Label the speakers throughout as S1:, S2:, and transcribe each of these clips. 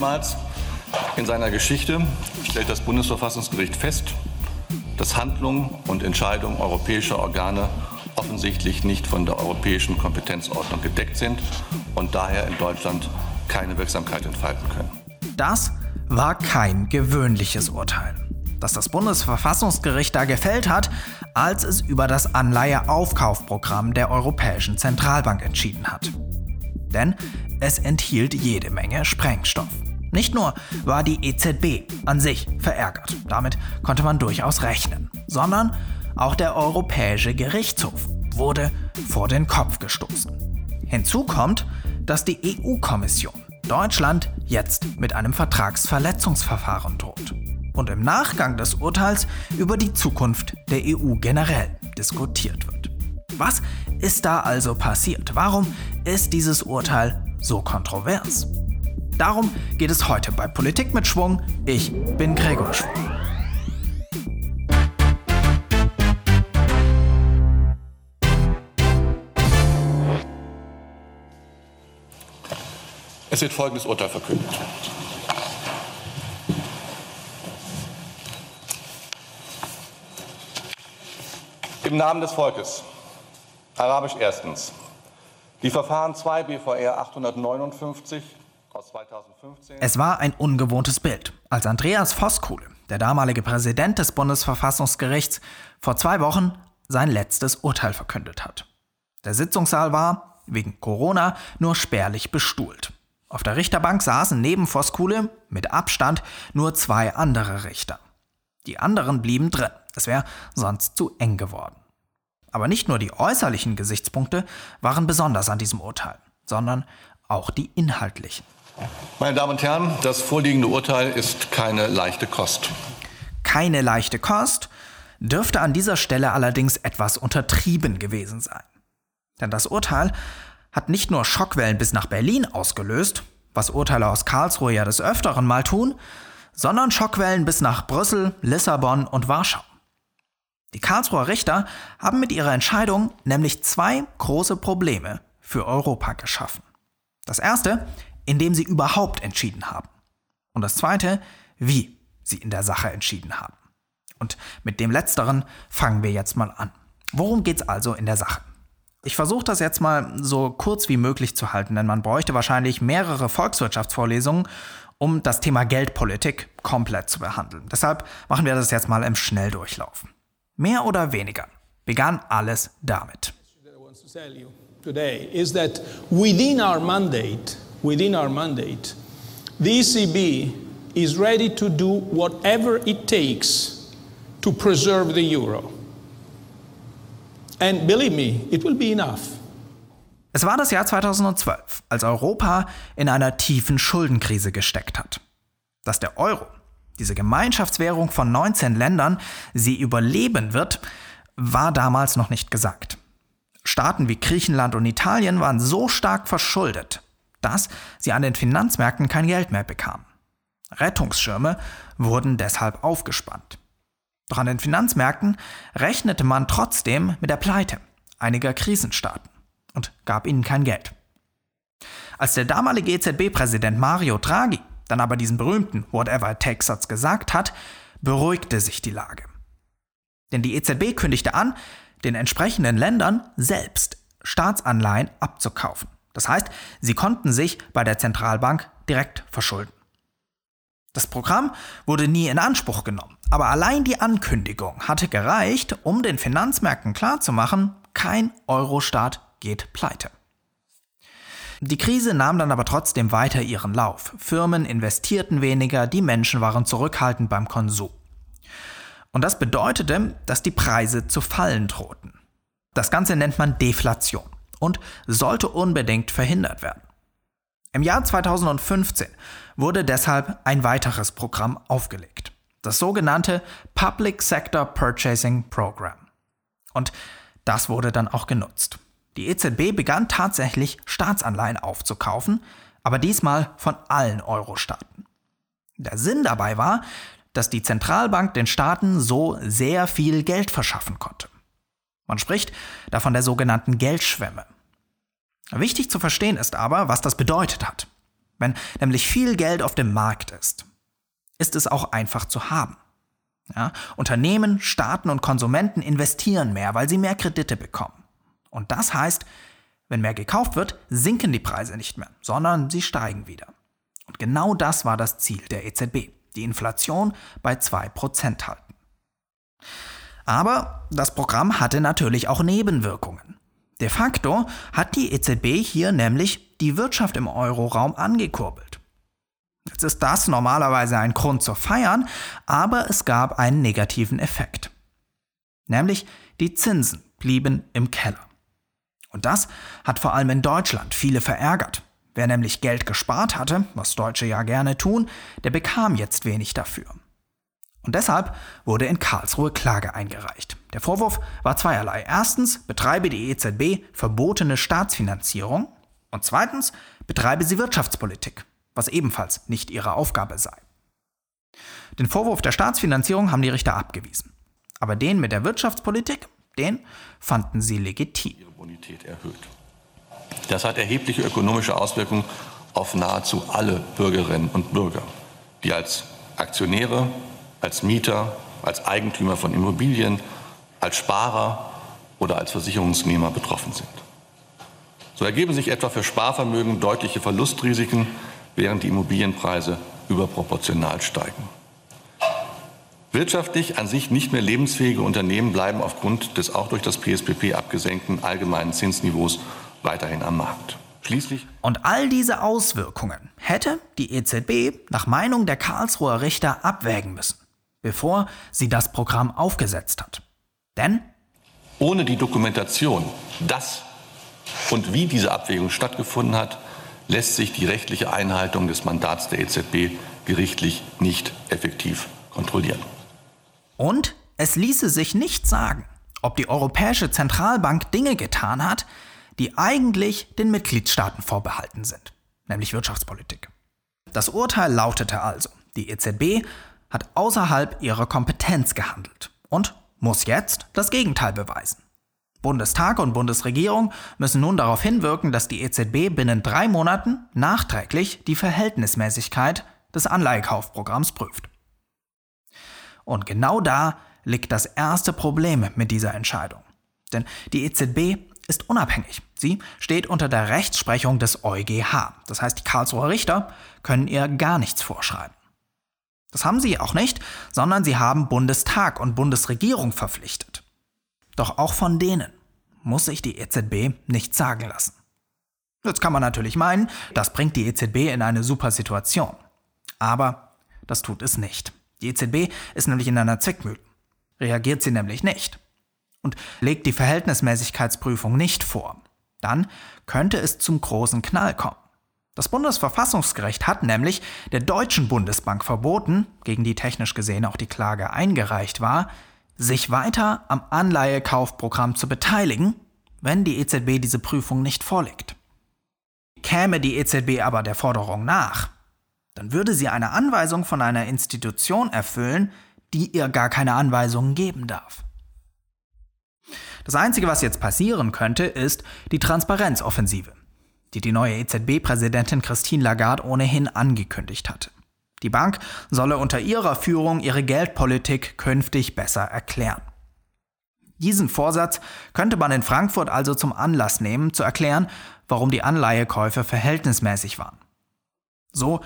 S1: Erstmals in seiner Geschichte stellt das Bundesverfassungsgericht fest, dass Handlungen und Entscheidungen europäischer Organe offensichtlich nicht von der europäischen Kompetenzordnung gedeckt sind und daher in Deutschland keine Wirksamkeit entfalten können.
S2: Das war kein gewöhnliches Urteil, das das Bundesverfassungsgericht da gefällt hat, als es über das Anleiheaufkaufprogramm der Europäischen Zentralbank entschieden hat. Denn es enthielt jede Menge Sprengstoff. Nicht nur war die EZB an sich verärgert, damit konnte man durchaus rechnen, sondern auch der Europäische Gerichtshof wurde vor den Kopf gestoßen. Hinzu kommt, dass die EU-Kommission Deutschland jetzt mit einem Vertragsverletzungsverfahren droht und im Nachgang des Urteils über die Zukunft der EU generell diskutiert wird. Was ist da also passiert? Warum ist dieses Urteil so kontrovers? Darum geht es heute bei Politik mit Schwung. Ich bin Gregor Schwung.
S1: Es wird folgendes Urteil verkündet. Im Namen des Volkes. Arabisch erstens. Die Verfahren 2 BVR 859 aus 2015.
S2: Es war ein ungewohntes Bild, als Andreas Voskuhle, der damalige Präsident des Bundesverfassungsgerichts, vor zwei Wochen sein letztes Urteil verkündet hat. Der Sitzungssaal war, wegen Corona, nur spärlich bestuhlt. Auf der Richterbank saßen neben Voskuhle mit Abstand nur zwei andere Richter. Die anderen blieben drin. Es wäre sonst zu eng geworden. Aber nicht nur die äußerlichen Gesichtspunkte waren besonders an diesem Urteil, sondern auch die inhaltlichen.
S1: Meine Damen und Herren, das vorliegende Urteil ist keine leichte Kost.
S2: Keine leichte Kost dürfte an dieser Stelle allerdings etwas untertrieben gewesen sein. Denn das Urteil hat nicht nur Schockwellen bis nach Berlin ausgelöst, was Urteile aus Karlsruhe ja des Öfteren mal tun, sondern Schockwellen bis nach Brüssel, Lissabon und Warschau. Die Karlsruher Richter haben mit ihrer Entscheidung nämlich zwei große Probleme für Europa geschaffen. Das erste, indem sie überhaupt entschieden haben. Und das zweite, wie sie in der Sache entschieden haben. Und mit dem letzteren fangen wir jetzt mal an. Worum geht's also in der Sache? Ich versuche das jetzt mal so kurz wie möglich zu halten, denn man bräuchte wahrscheinlich mehrere Volkswirtschaftsvorlesungen, um das Thema Geldpolitik komplett zu behandeln. Deshalb machen wir das jetzt mal im Schnelldurchlauf. Mehr oder weniger begann alles damit.
S3: Today is that within our mandate, within our mandate, the ECB is ready to do whatever it takes to preserve the euro. And believe me, it will be enough.
S2: Es war das Jahr 2012, als Europa in einer tiefen Schuldenkrise gesteckt hat. Dass der Euro, diese Gemeinschaftswährung von 19 Ländern, sie überleben wird, war damals noch nicht gesagt. Staaten wie Griechenland und Italien waren so stark verschuldet, dass sie an den Finanzmärkten kein Geld mehr bekamen. Rettungsschirme wurden deshalb aufgespannt. Doch an den Finanzmärkten rechnete man trotzdem mit der Pleite einiger Krisenstaaten und gab ihnen kein Geld. Als der damalige EZB-Präsident Mario Draghi dann aber diesen berühmten Whatever it takes Satz gesagt hat, beruhigte sich die Lage. Denn die EZB kündigte an, den entsprechenden Ländern selbst Staatsanleihen abzukaufen. Das heißt, sie konnten sich bei der Zentralbank direkt verschulden. Das Programm wurde nie in Anspruch genommen, aber allein die Ankündigung hatte gereicht, um den Finanzmärkten klarzumachen, kein Euro-Staat geht pleite. Die Krise nahm dann aber trotzdem weiter ihren Lauf. Firmen investierten weniger, die Menschen waren zurückhaltend beim Konsum. Und das bedeutete, dass die Preise zu fallen drohten. Das Ganze nennt man Deflation und sollte unbedingt verhindert werden. Im Jahr 2015 wurde deshalb ein weiteres Programm aufgelegt. Das sogenannte Public Sector Purchasing Program. Und das wurde dann auch genutzt. Die EZB begann tatsächlich Staatsanleihen aufzukaufen, aber diesmal von allen Euro-Staaten. Der Sinn dabei war, dass die Zentralbank den Staaten so sehr viel Geld verschaffen konnte. Man spricht da von der sogenannten Geldschwemme. Wichtig zu verstehen ist aber, was das bedeutet hat. Wenn nämlich viel Geld auf dem Markt ist, ist es auch einfach zu haben. Ja, Unternehmen, Staaten und Konsumenten investieren mehr, weil sie mehr Kredite bekommen. Und das heißt, wenn mehr gekauft wird, sinken die Preise nicht mehr, sondern sie steigen wieder. Und genau das war das Ziel der EZB, die Inflation bei 2% halten. Aber das Programm hatte natürlich auch Nebenwirkungen. De facto hat die EZB hier nämlich die Wirtschaft im Euroraum angekurbelt. Jetzt ist das normalerweise ein Grund zu feiern, aber es gab einen negativen Effekt. Nämlich die Zinsen blieben im Keller. Und das hat vor allem in Deutschland viele verärgert. Wer nämlich Geld gespart hatte, was Deutsche ja gerne tun, der bekam jetzt wenig dafür. Und deshalb wurde in Karlsruhe Klage eingereicht. Der Vorwurf war zweierlei. Erstens betreibe die EZB verbotene Staatsfinanzierung und zweitens betreibe sie Wirtschaftspolitik was ebenfalls nicht ihre Aufgabe sei. Den Vorwurf der Staatsfinanzierung haben die Richter abgewiesen. Aber den mit der Wirtschaftspolitik, den fanden sie legitim.
S1: Ihre Bonität erhöht. Das hat erhebliche ökonomische Auswirkungen auf nahezu alle Bürgerinnen und Bürger, die als Aktionäre, als Mieter, als Eigentümer von Immobilien, als Sparer oder als Versicherungsnehmer betroffen sind. So ergeben sich etwa für Sparvermögen deutliche Verlustrisiken während die Immobilienpreise überproportional steigen. Wirtschaftlich an sich nicht mehr lebensfähige Unternehmen bleiben aufgrund des auch durch das PSPP abgesenkten allgemeinen Zinsniveaus weiterhin am Markt. Schließlich
S2: Und all diese Auswirkungen hätte die EZB nach Meinung der Karlsruher Richter abwägen müssen, bevor sie das Programm aufgesetzt hat. Denn
S1: ohne die Dokumentation, dass und wie diese Abwägung stattgefunden hat, lässt sich die rechtliche Einhaltung des Mandats der EZB gerichtlich nicht effektiv kontrollieren.
S2: Und es ließe sich nicht sagen, ob die Europäische Zentralbank Dinge getan hat, die eigentlich den Mitgliedstaaten vorbehalten sind, nämlich Wirtschaftspolitik. Das Urteil lautete also, die EZB hat außerhalb ihrer Kompetenz gehandelt und muss jetzt das Gegenteil beweisen. Bundestag und Bundesregierung müssen nun darauf hinwirken, dass die EZB binnen drei Monaten nachträglich die Verhältnismäßigkeit des Anleihekaufprogramms prüft. Und genau da liegt das erste Problem mit dieser Entscheidung. Denn die EZB ist unabhängig. Sie steht unter der Rechtsprechung des EuGH. Das heißt, die Karlsruher Richter können ihr gar nichts vorschreiben. Das haben sie auch nicht, sondern sie haben Bundestag und Bundesregierung verpflichtet. Doch auch von denen muss sich die EZB nichts sagen lassen. Jetzt kann man natürlich meinen, das bringt die EZB in eine super Situation. Aber das tut es nicht. Die EZB ist nämlich in einer Zwickmühle. Reagiert sie nämlich nicht und legt die Verhältnismäßigkeitsprüfung nicht vor, dann könnte es zum großen Knall kommen. Das Bundesverfassungsgericht hat nämlich der Deutschen Bundesbank verboten, gegen die technisch gesehen auch die Klage eingereicht war, sich weiter am Anleihekaufprogramm zu beteiligen, wenn die EZB diese Prüfung nicht vorlegt. Käme die EZB aber der Forderung nach, dann würde sie eine Anweisung von einer Institution erfüllen, die ihr gar keine Anweisungen geben darf. Das Einzige, was jetzt passieren könnte, ist die Transparenzoffensive, die die neue EZB-Präsidentin Christine Lagarde ohnehin angekündigt hatte. Die Bank solle unter ihrer Führung ihre Geldpolitik künftig besser erklären. Diesen Vorsatz könnte man in Frankfurt also zum Anlass nehmen, zu erklären, warum die Anleihekäufe verhältnismäßig waren. So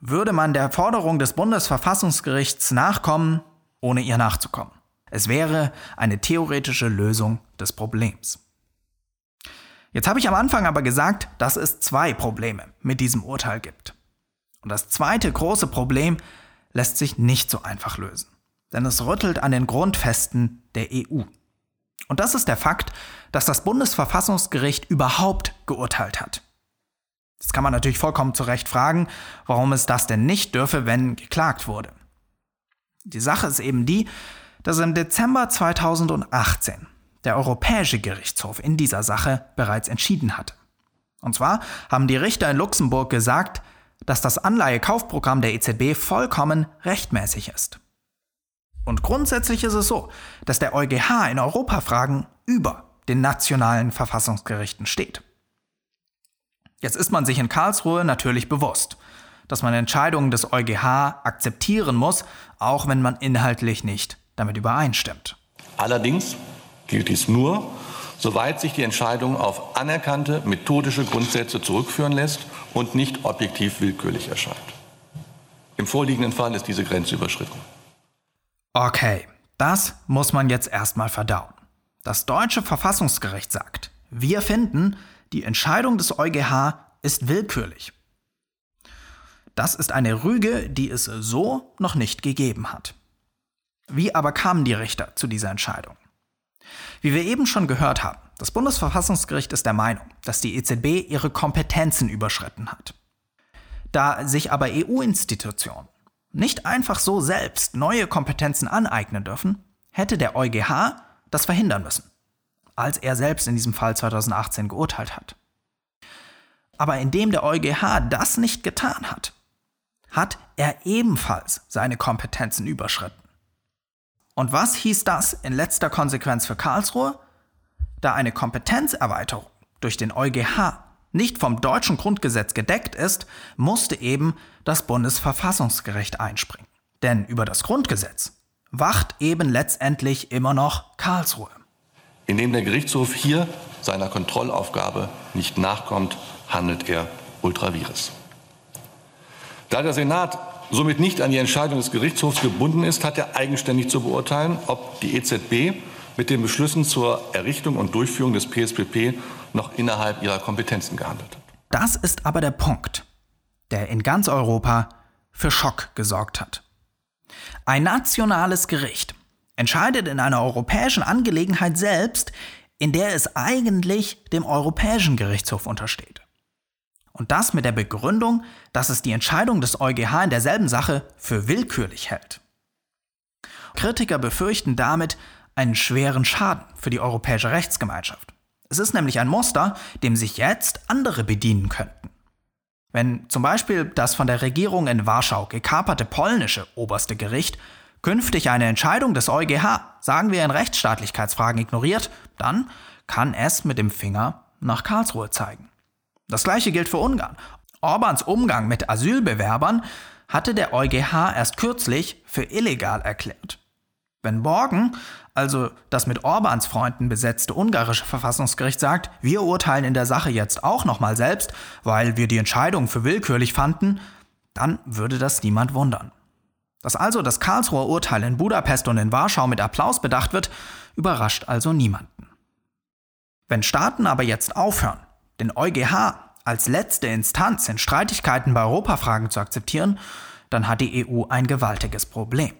S2: würde man der Forderung des Bundesverfassungsgerichts nachkommen, ohne ihr nachzukommen. Es wäre eine theoretische Lösung des Problems. Jetzt habe ich am Anfang aber gesagt, dass es zwei Probleme mit diesem Urteil gibt. Und das zweite große Problem lässt sich nicht so einfach lösen. Denn es rüttelt an den Grundfesten der EU. Und das ist der Fakt, dass das Bundesverfassungsgericht überhaupt geurteilt hat. Jetzt kann man natürlich vollkommen zu Recht fragen, warum es das denn nicht dürfe, wenn geklagt wurde. Die Sache ist eben die, dass im Dezember 2018 der Europäische Gerichtshof in dieser Sache bereits entschieden hatte. Und zwar haben die Richter in Luxemburg gesagt, dass das Anleihekaufprogramm der EZB vollkommen rechtmäßig ist. Und grundsätzlich ist es so, dass der EuGH in Europafragen über den nationalen Verfassungsgerichten steht. Jetzt ist man sich in Karlsruhe natürlich bewusst, dass man Entscheidungen des EuGH akzeptieren muss, auch wenn man inhaltlich nicht damit übereinstimmt.
S1: Allerdings gilt dies nur, soweit sich die Entscheidung auf anerkannte methodische Grundsätze zurückführen lässt und nicht objektiv willkürlich erscheint. Im vorliegenden Fall ist diese Grenze überschritten.
S2: Okay, das muss man jetzt erstmal verdauen. Das deutsche Verfassungsgericht sagt, wir finden, die Entscheidung des EuGH ist willkürlich. Das ist eine Rüge, die es so noch nicht gegeben hat. Wie aber kamen die Richter zu dieser Entscheidung? Wie wir eben schon gehört haben, das Bundesverfassungsgericht ist der Meinung, dass die EZB ihre Kompetenzen überschritten hat. Da sich aber EU-Institutionen nicht einfach so selbst neue Kompetenzen aneignen dürfen, hätte der EuGH das verhindern müssen, als er selbst in diesem Fall 2018 geurteilt hat. Aber indem der EuGH das nicht getan hat, hat er ebenfalls seine Kompetenzen überschritten. Und was hieß das in letzter Konsequenz für Karlsruhe? Da eine Kompetenzerweiterung durch den EuGH nicht vom deutschen Grundgesetz gedeckt ist, musste eben das Bundesverfassungsgericht einspringen. Denn über das Grundgesetz wacht eben letztendlich immer noch Karlsruhe.
S1: Indem der Gerichtshof hier seiner Kontrollaufgabe nicht nachkommt, handelt er ultravirus. Da der Senat somit nicht an die Entscheidung des Gerichtshofs gebunden ist, hat er eigenständig zu beurteilen, ob die EZB mit den Beschlüssen zur Errichtung und Durchführung des PSPP noch innerhalb ihrer Kompetenzen gehandelt hat.
S2: Das ist aber der Punkt, der in ganz Europa für Schock gesorgt hat. Ein nationales Gericht entscheidet in einer europäischen Angelegenheit selbst, in der es eigentlich dem Europäischen Gerichtshof untersteht. Und das mit der Begründung, dass es die Entscheidung des EuGH in derselben Sache für willkürlich hält. Kritiker befürchten damit einen schweren Schaden für die europäische Rechtsgemeinschaft. Es ist nämlich ein Muster, dem sich jetzt andere bedienen könnten. Wenn zum Beispiel das von der Regierung in Warschau gekaperte polnische oberste Gericht künftig eine Entscheidung des EuGH, sagen wir in Rechtsstaatlichkeitsfragen, ignoriert, dann kann es mit dem Finger nach Karlsruhe zeigen. Das gleiche gilt für Ungarn. Orbans Umgang mit Asylbewerbern hatte der EuGH erst kürzlich für illegal erklärt. Wenn morgen also das mit Orbans Freunden besetzte ungarische Verfassungsgericht sagt, wir urteilen in der Sache jetzt auch nochmal selbst, weil wir die Entscheidung für willkürlich fanden, dann würde das niemand wundern. Dass also das Karlsruher Urteil in Budapest und in Warschau mit Applaus bedacht wird, überrascht also niemanden. Wenn Staaten aber jetzt aufhören, den EuGH als letzte Instanz in Streitigkeiten bei Europafragen zu akzeptieren, dann hat die EU ein gewaltiges Problem.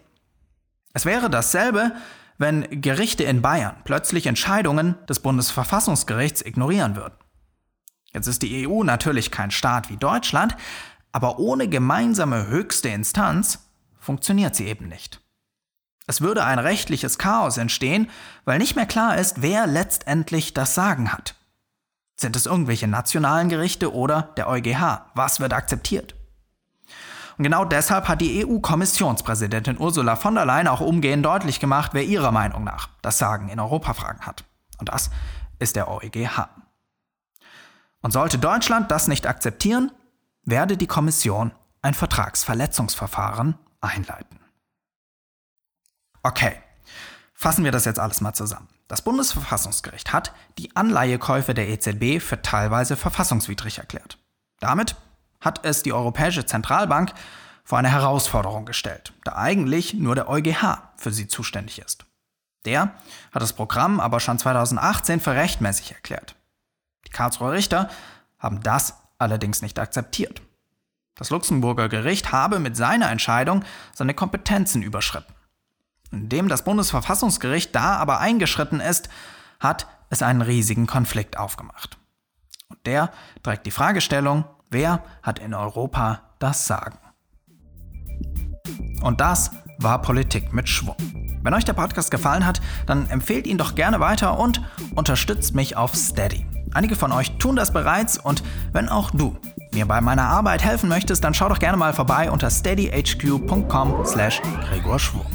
S2: Es wäre dasselbe, wenn Gerichte in Bayern plötzlich Entscheidungen des Bundesverfassungsgerichts ignorieren würden. Jetzt ist die EU natürlich kein Staat wie Deutschland, aber ohne gemeinsame höchste Instanz funktioniert sie eben nicht. Es würde ein rechtliches Chaos entstehen, weil nicht mehr klar ist, wer letztendlich das Sagen hat. Sind es irgendwelche nationalen Gerichte oder der EuGH? Was wird akzeptiert? Und genau deshalb hat die EU-Kommissionspräsidentin Ursula von der Leyen auch umgehend deutlich gemacht, wer ihrer Meinung nach das Sagen in Europafragen hat. Und das ist der EuGH. Und sollte Deutschland das nicht akzeptieren, werde die Kommission ein Vertragsverletzungsverfahren einleiten. Okay, fassen wir das jetzt alles mal zusammen. Das Bundesverfassungsgericht hat die Anleihekäufe der EZB für teilweise verfassungswidrig erklärt. Damit hat es die Europäische Zentralbank vor eine Herausforderung gestellt, da eigentlich nur der EuGH für sie zuständig ist. Der hat das Programm aber schon 2018 für rechtmäßig erklärt. Die Karlsruher Richter haben das allerdings nicht akzeptiert. Das Luxemburger Gericht habe mit seiner Entscheidung seine Kompetenzen überschritten. Indem das Bundesverfassungsgericht da aber eingeschritten ist, hat es einen riesigen Konflikt aufgemacht. Und der trägt die Fragestellung, Wer hat in Europa das Sagen? Und das war Politik mit Schwung. Wenn euch der Podcast gefallen hat, dann empfehlt ihn doch gerne weiter und unterstützt mich auf Steady. Einige von euch tun das bereits und wenn auch du mir bei meiner Arbeit helfen möchtest, dann schau doch gerne mal vorbei unter steadyhq.com slash Gregor Schwung.